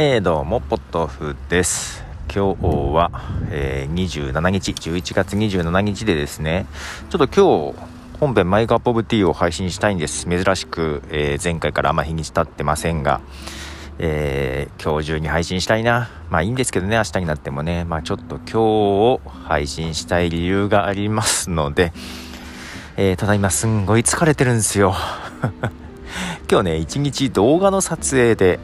えー、どうも、ポットフです。今日は、えー、27日、11月27日でですね、ちょっと今日、本編マイクアップオブティーを配信したいんです。珍しく、えー、前回からあんま日にち経ってませんが、えー、今日中に配信したいな。まあいいんですけどね、明日になってもね。まあちょっと今日を配信したい理由がありますので、え、ただ今すんごい疲れてるんですよ。今日ね、一日動画の撮影で、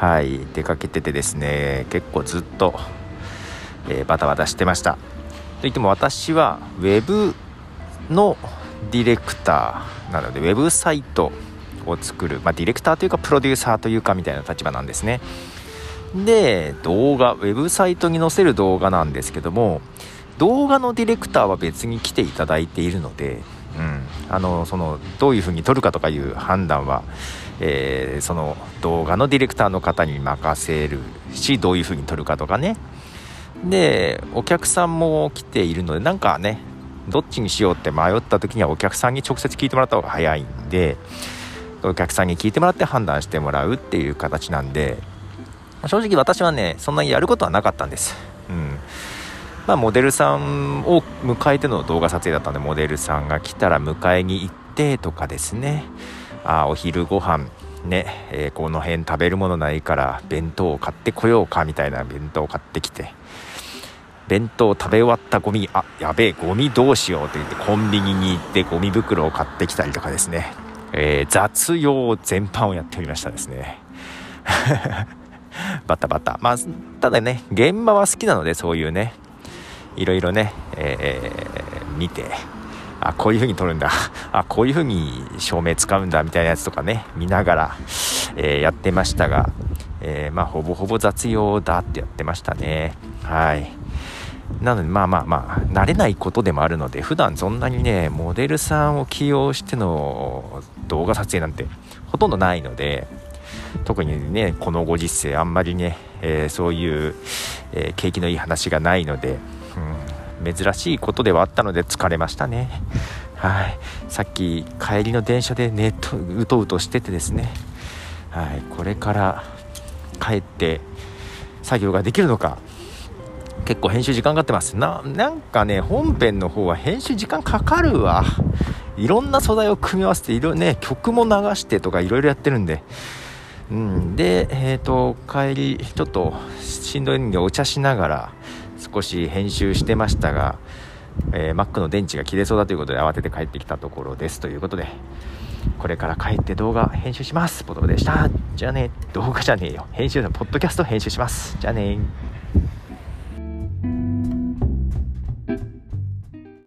はい、出かけててですね、結構ずっと、えー、バタバタしてました。といっても私は Web のディレクターなので、ウェブサイトを作る、まあ、ディレクターというかプロデューサーというかみたいな立場なんですね。で、動画、ウェブサイトに載せる動画なんですけども、動画のディレクターは別に来ていただいているので、あのそのどういうふうに撮るかとかいう判断は、えー、その動画のディレクターの方に任せるしどういうふうに撮るかとかねでお客さんも来ているのでなんかねどっちにしようって迷った時にはお客さんに直接聞いてもらった方が早いんでお客さんに聞いてもらって判断してもらうっていう形なんで正直私はねそんなにやることはなかったんです。まあ、モデルさんを迎えての動画撮影だったんでモデルさんが来たら迎えに行ってとかですね。あお昼ご飯ね、えー、この辺食べるものないから弁当を買ってこようかみたいな弁当を買ってきて弁当食べ終わったゴミあやべえゴミどうしようと言ってコンビニに行ってゴミ袋を買ってきたりとかですね、えー、雑用全般をやっておりましたですね。バタバタ。まあただね現場は好きなのでそういうねいろいろね、えー、見て、あ、こういう風に撮るんだ。あ、こういう風に照明使うんだみたいなやつとかね、見ながら、えー、やってましたが、えー、まあ、ほぼほぼ雑用だってやってましたね。はい。なので、まあまあまあ、慣れないことでもあるので、普段そんなにね、モデルさんを起用しての動画撮影なんてほとんどないので、特にね、このご時世、あんまりね、えー、そういう、え、景気のいい話がないので、珍しいことではあったので疲れましたね。はい、さっき帰りの電車でねとうとうとしててですね、はい、これから帰って作業ができるのか。結構編集時間かかってます。ななんかね本編の方は編集時間かかるわ。いろんな素材を組み合わせていろね曲も流してとかいろいろやってるんで。うん、で、えーと、帰りちょっとしんどいんでお茶しながら少し編集してましたが、えー、Mac の電池が切れそうだということで慌てて帰ってきたところです。ということでこれから帰って動画編集します。ポトフでした。じゃあね。動画じゃねえよ。編集のポッドキャスト編集します。じゃあね。